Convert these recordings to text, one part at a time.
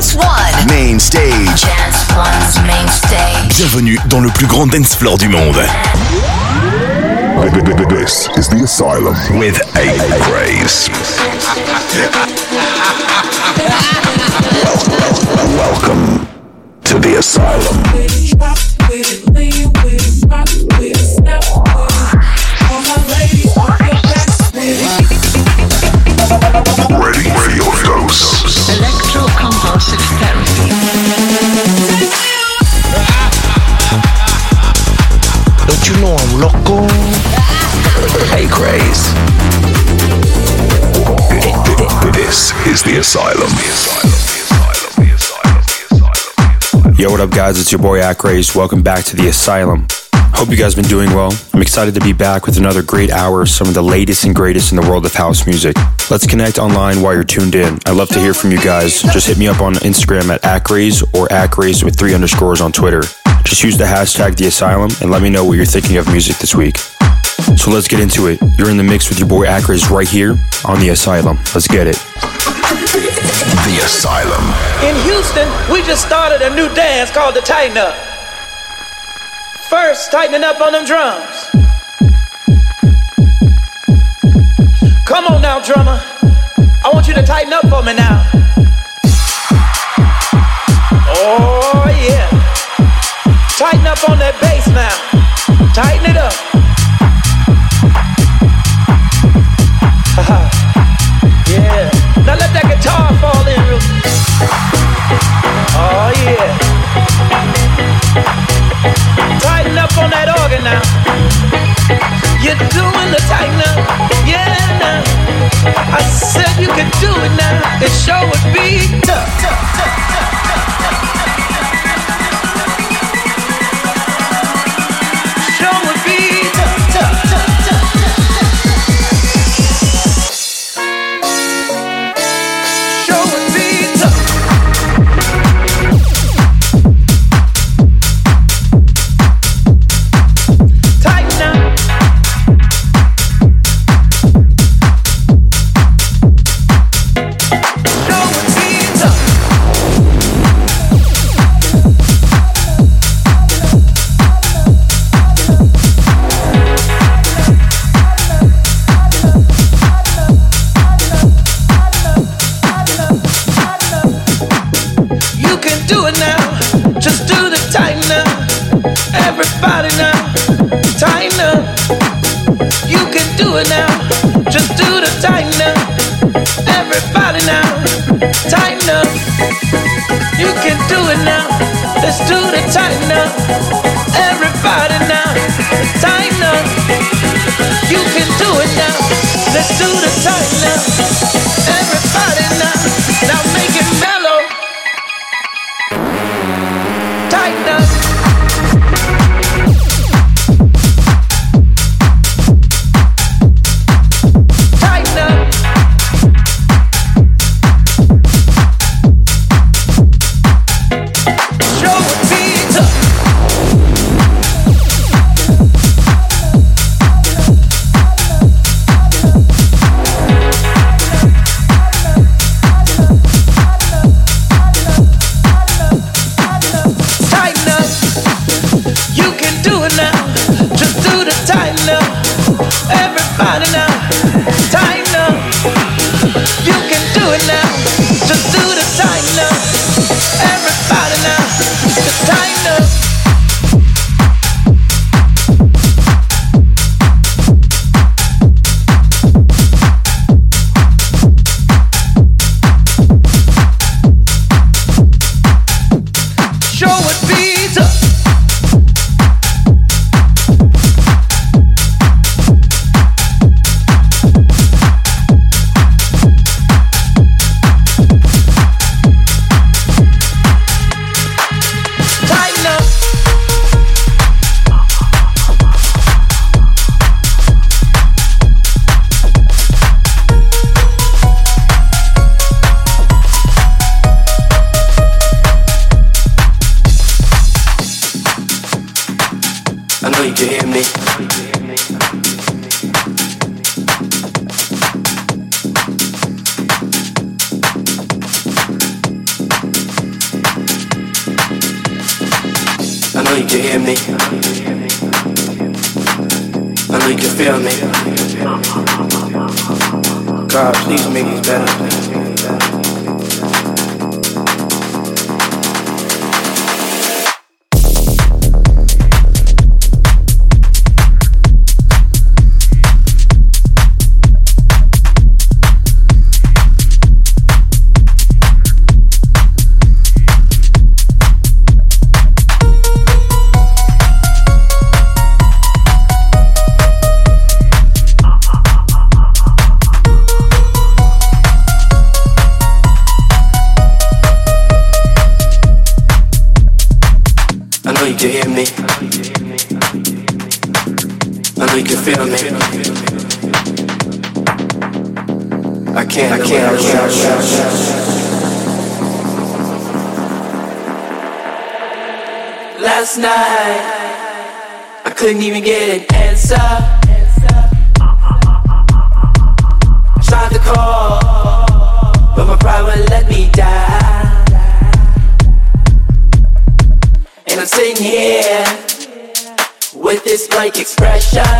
Dance One. Main stage. Dance One's main stage. Bienvenue dans le plus grand dance floor du monde. This is the asylum with a Grace. Welcome to the asylum. Ready? Loco? Hey Grace. This is the asylum. Yo, what up, guys? It's your boy Acraze. Welcome back to the Asylum. Hope you guys been doing well. I'm excited to be back with another great hour of some of the latest and greatest in the world of house music. Let's connect online while you're tuned in. I'd love to hear from you guys. Just hit me up on Instagram at Acraze or Acraze with three underscores on Twitter. Just use the hashtag the Asylum and let me know what you're thinking of music this week. So let's get into it. You're in the mix with your boy Acraze right here on the Asylum. Let's get it. The asylum. In Houston, we just started a new dance called the Tighten Up. First, tightening up on them drums. Come on now, drummer. I want you to tighten up for me now. Oh, yeah. Tighten up on that bass now. Tighten it up. Yeah. Now let that guitar fall in. Oh, yeah. Tighten up on that organ now. Couldn't even get an answer. Tried to call, but my pride wouldn't let me die. And I'm sitting here with this blank expression.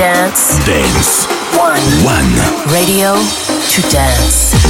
Dance? Dance. One. One. Radio to dance.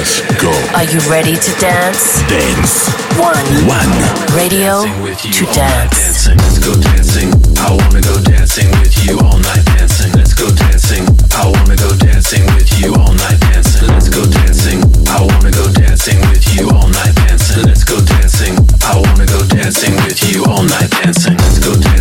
Let's go. Are you ready to dance? Dance. One. One. Radio to dance. Let's go dancing. I wanna go dancing with you all night dancing. Let's go dancing. I wanna go dancing with you all night dancing. Let's go dancing. I wanna go dancing with you all night dancing. Let's go dancing. I wanna go dancing with you all night dancing. Let's go dancing.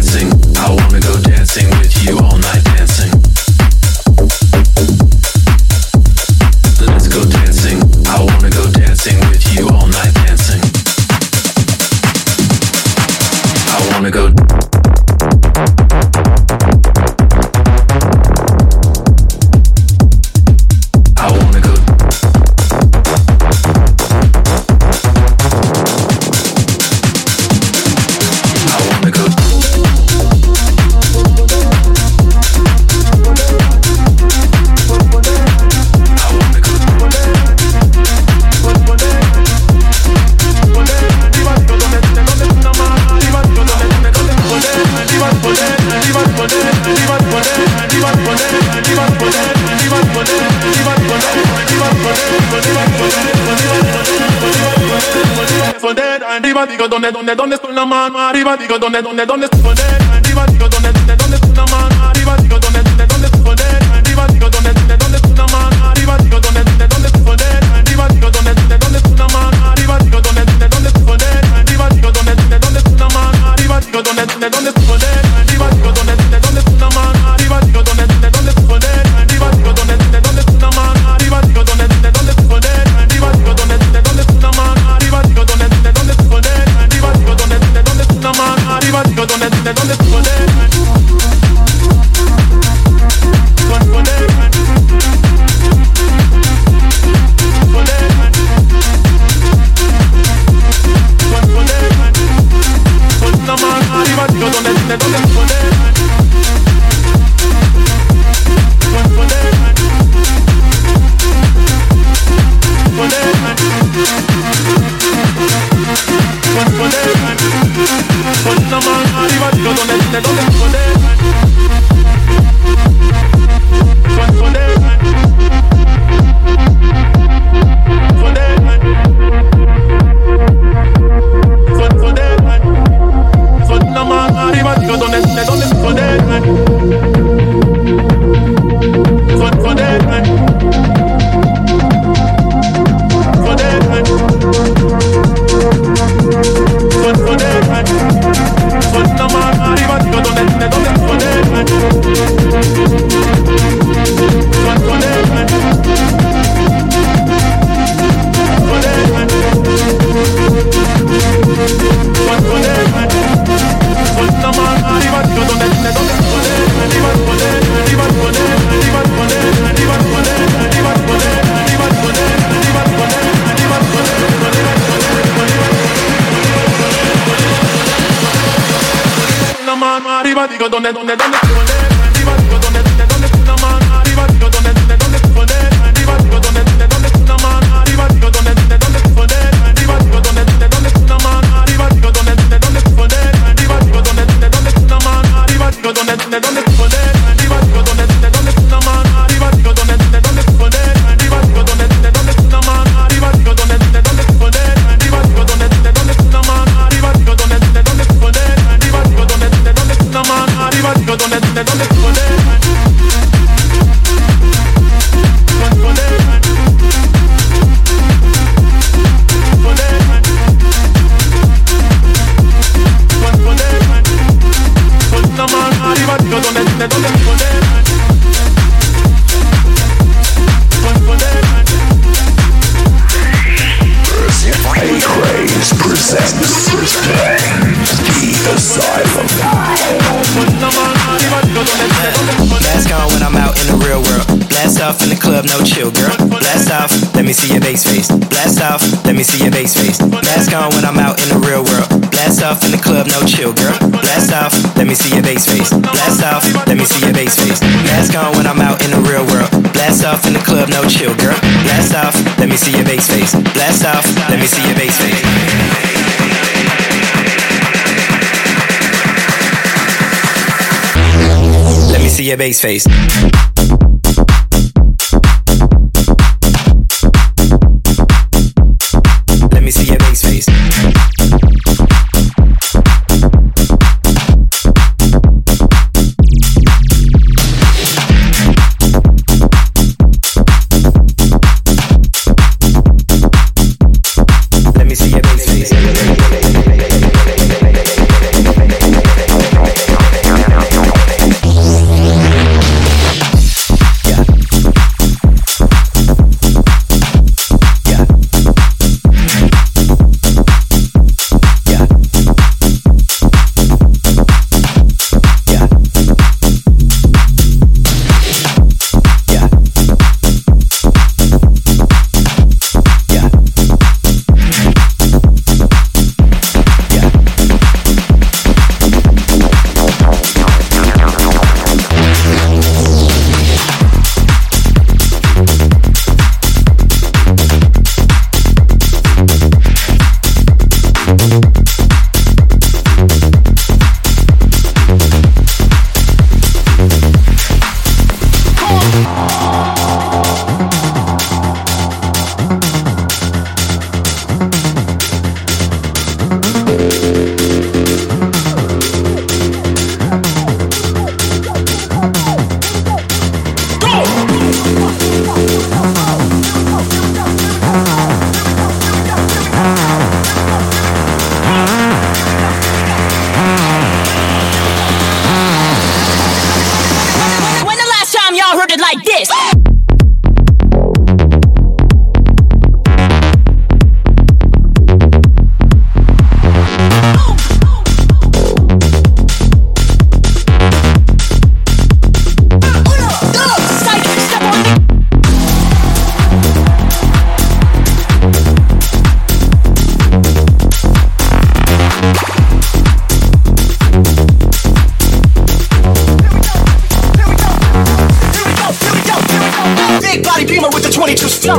digo dónde, dónde, dónde estoy la mano arriba, digo dónde, dónde, dónde estoy arriba, digo dónde, dónde, dónde estoy la mano arriba, digo dónde, dónde, dónde estoy arriba, digo dónde arriba, digo, ¿dónde, dónde, dónde? Let me see your bass face. Mask on when I'm out in the real world. Blast off in the club, no chill, girl. Blast off, let me see your bass face. Blast off, let me see your bass face. Let me see your bass face.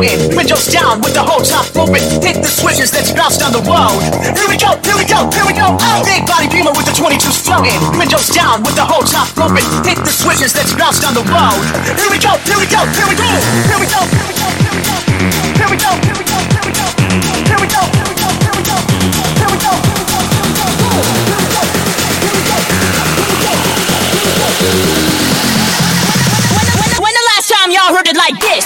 22s. Windows down with the whole top open. Hit the switches, let's bounce down the road. Here we go, here we go, here we go. Oh. Big body beamer with the 22s floating. Windows down with the whole top open. Hit the switches, let's bounce down the road. Here we go, here we go, here we go. Here we go, here we go, here we go. Here we go, here we go, here we go. Here we go, here we go, here we go. Here we go, here we go, here we go. Here we go, here we go. The, when the, when the last time y'all heard it like this?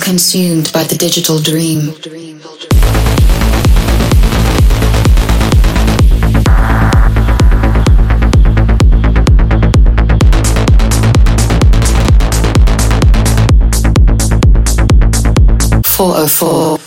Consumed by the digital dream. Four oh four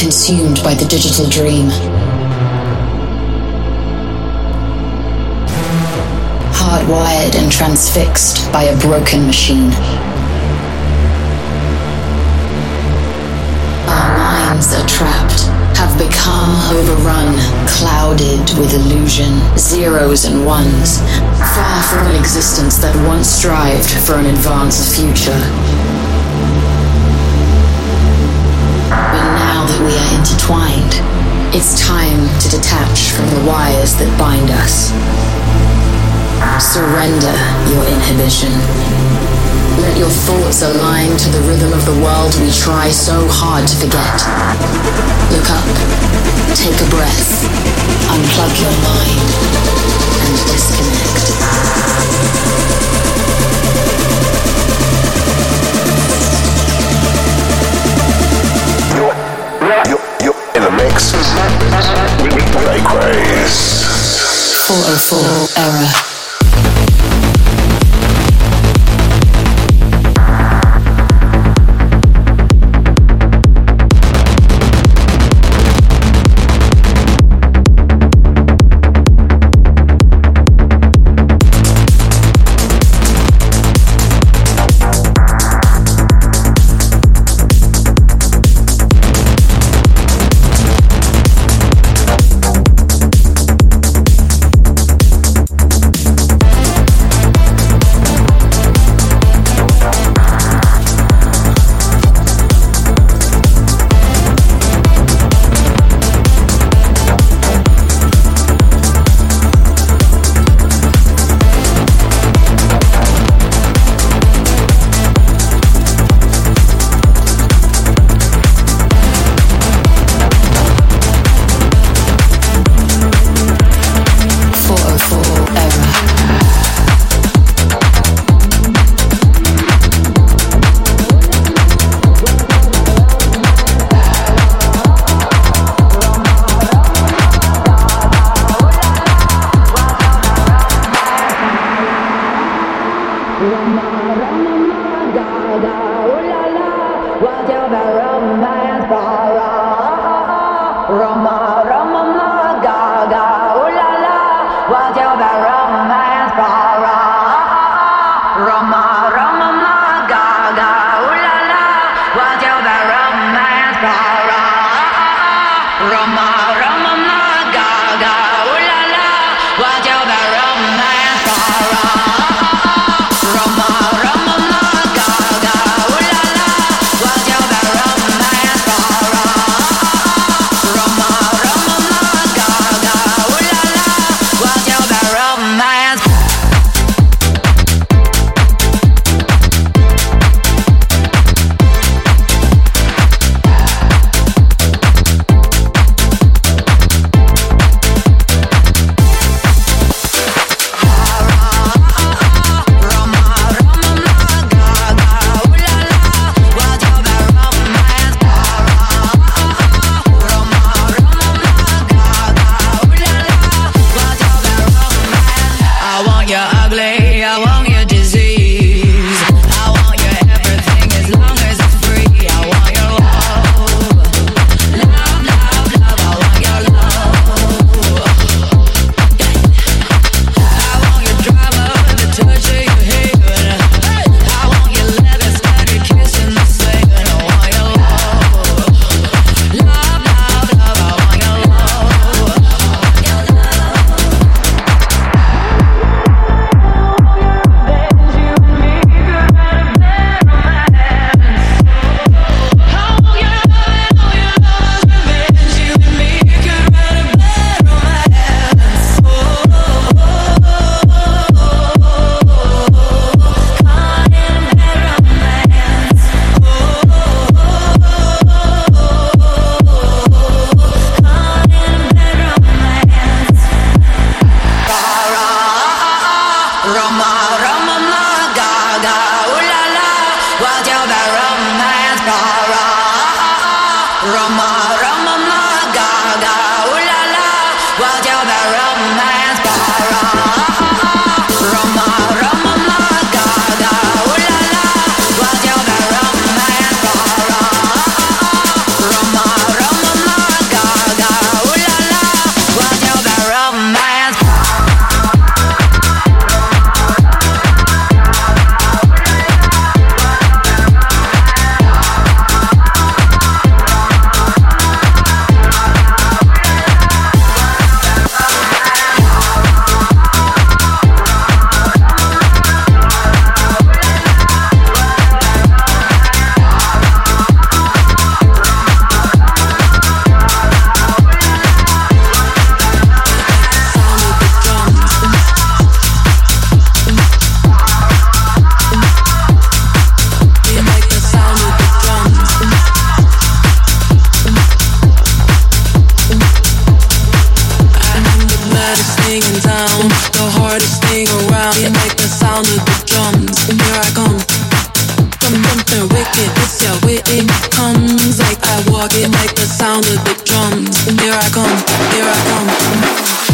consumed by the digital dream. Hardwired and transfixed by a broken machine. Our minds are trapped, have become overrun, clouded with illusion, zeros and ones, far from an existence that once strived for an advanced future. We are intertwined. It's time to detach from the wires that bind us. Surrender your inhibition. Let your thoughts align to the rhythm of the world we try so hard to forget. Look up, take a breath, unplug your mind, and disconnect. mix with Breakways. 404 Error. sound of the drums, and here I come. Dum something wicked, it's comes. Like I walk it, like the sound of the drums, here I come, here I come.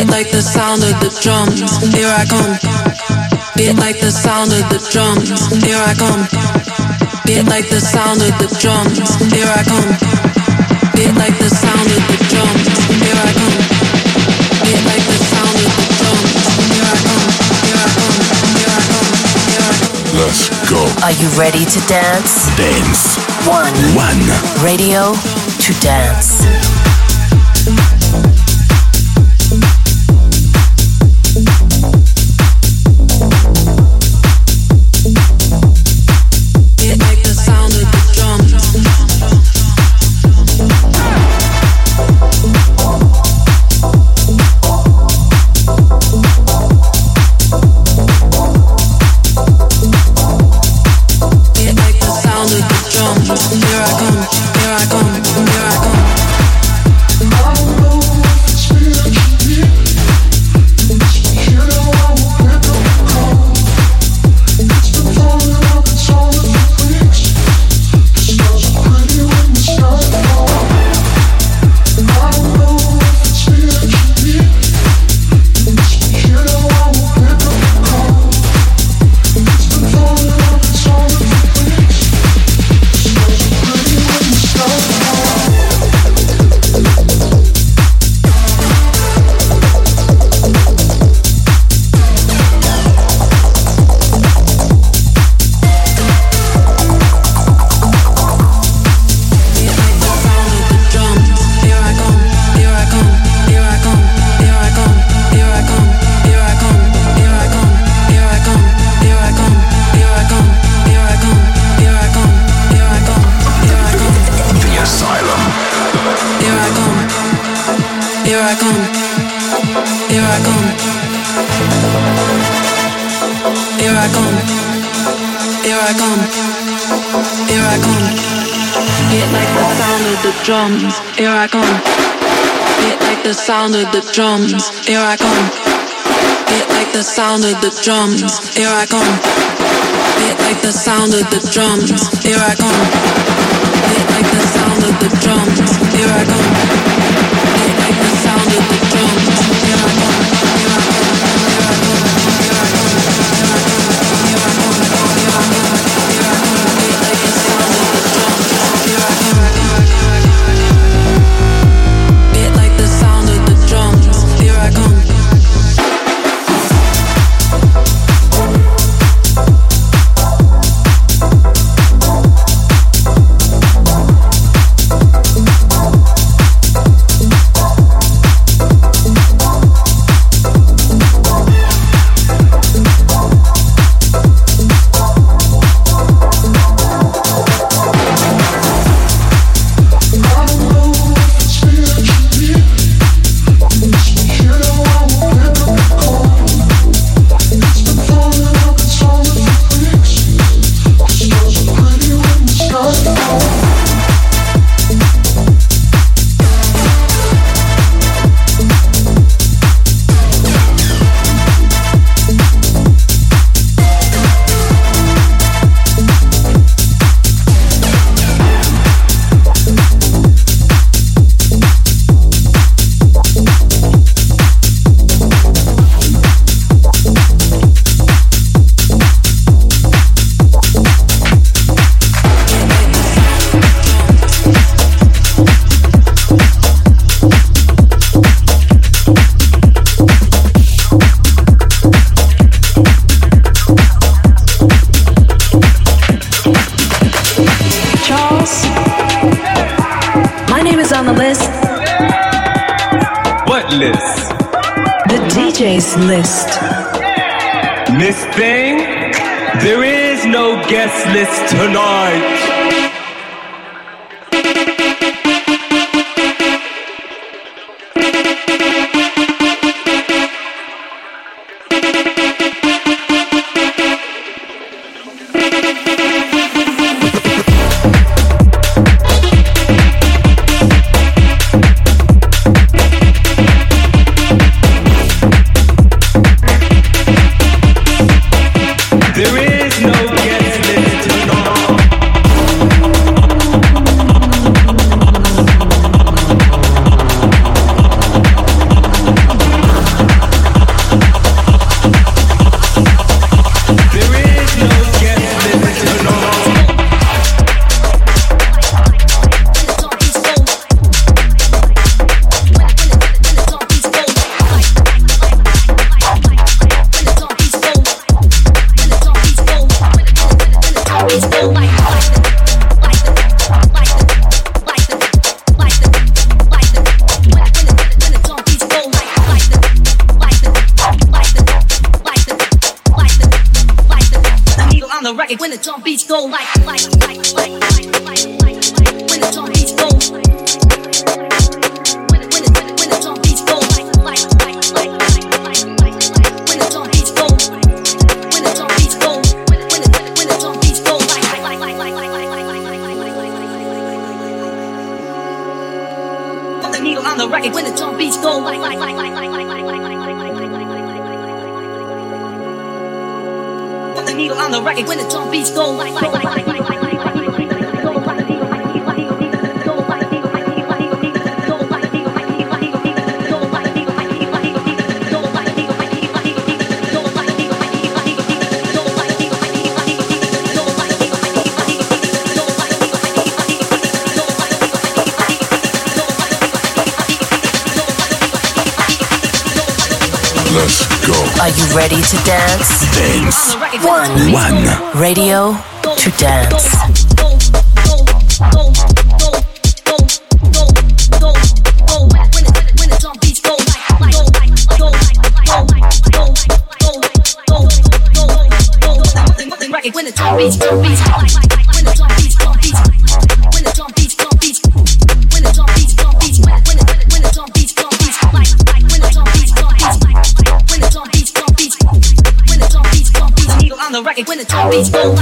Get like the sound of the drums, here I come. Get like the sound of the drums, here I come. Get like the sound of the drums, here I come. Get like the sound of the drums, here I come. Here I come. Here drums, here I come. It like the sound of the drums, here I come. It like the sound of the drums, here I come. It like the sound of the drums, here I come. It like the sound of the drums, here I come. Radio when the drum beats go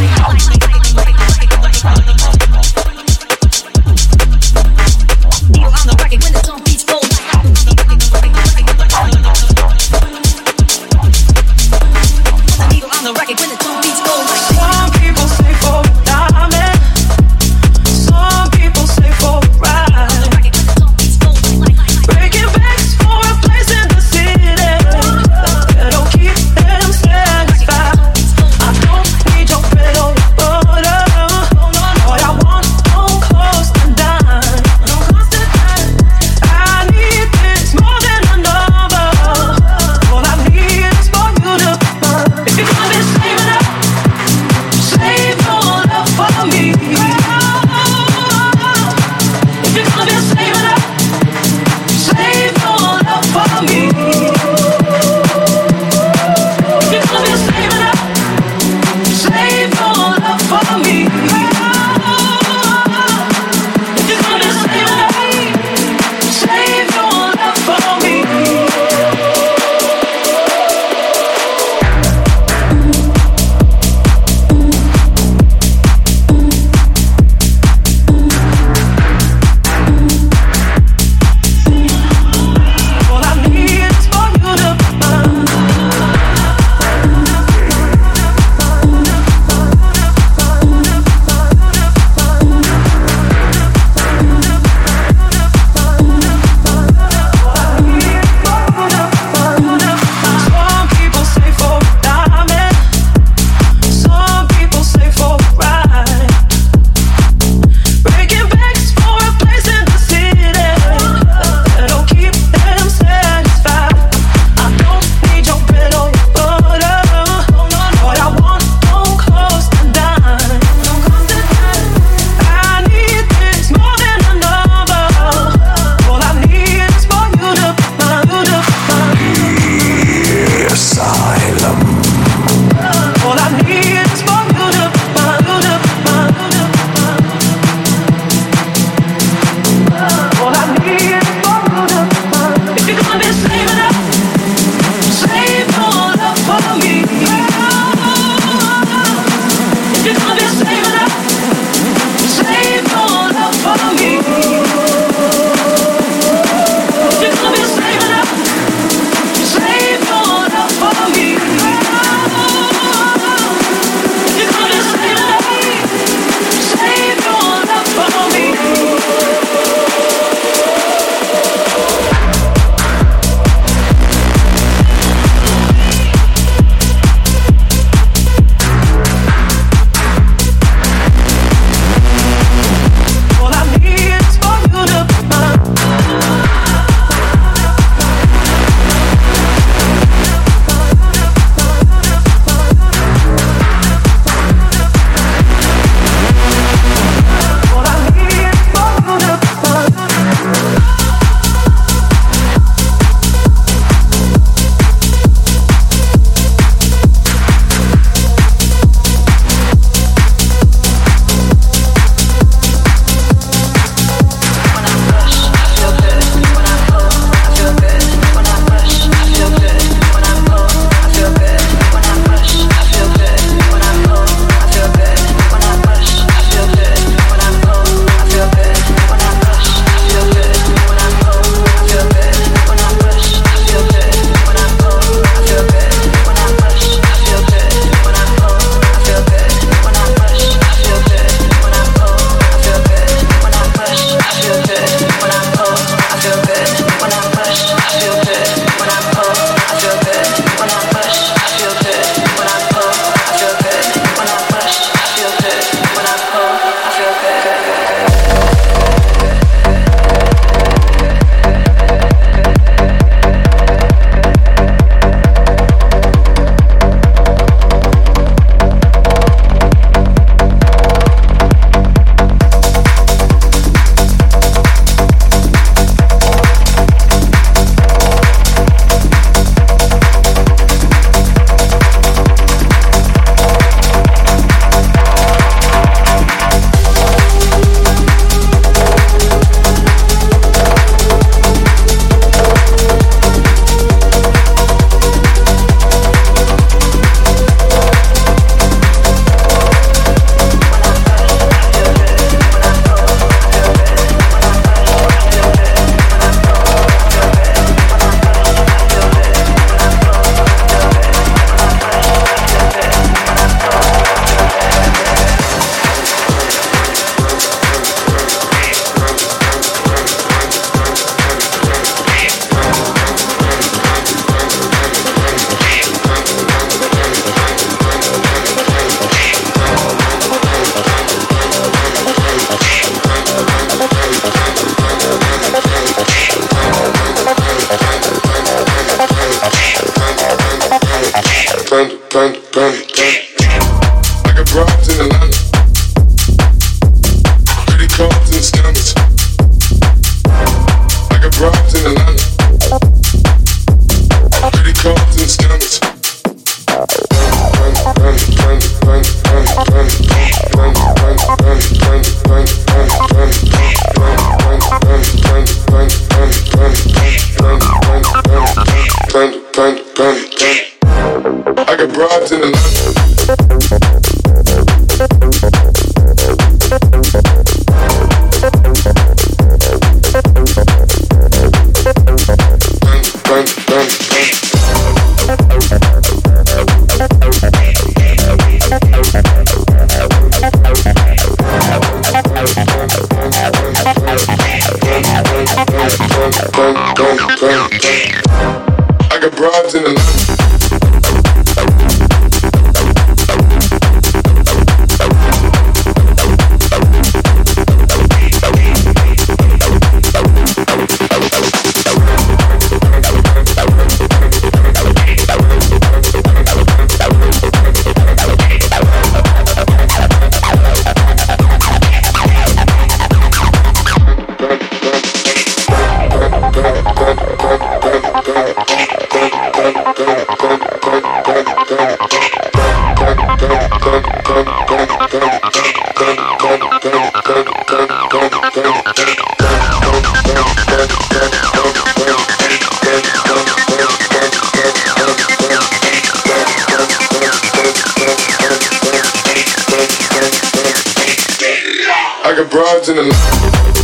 I got broads in the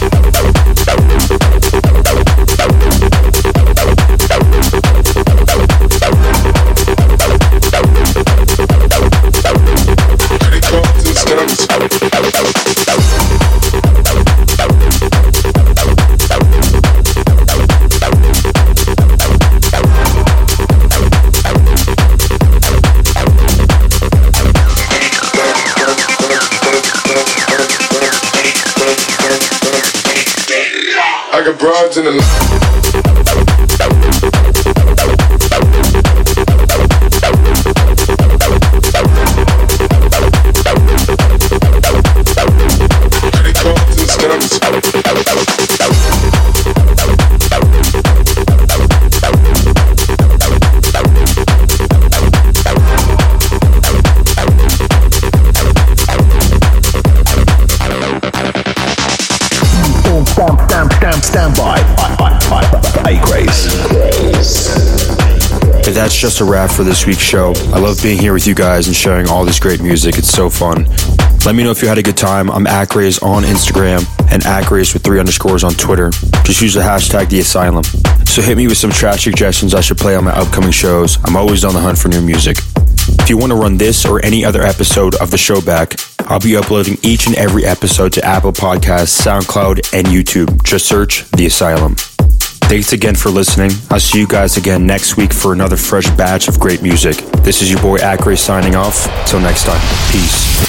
in the just a wrap for this week's show. I love being here with you guys and sharing all this great music. It's so fun. Let me know if you had a good time. I'm Acraze on Instagram and Acraze with three underscores on Twitter. Just use the hashtag The Asylum. So hit me with some track suggestions I should play on my upcoming shows. I'm always on the hunt for new music. If you want to run this or any other episode of the show back, I'll be uploading each and every episode to Apple Podcasts, SoundCloud, and YouTube. Just search The Asylum. Thanks again for listening. I'll see you guys again next week for another fresh batch of great music. This is your boy Acraze signing off. Till next time. Peace.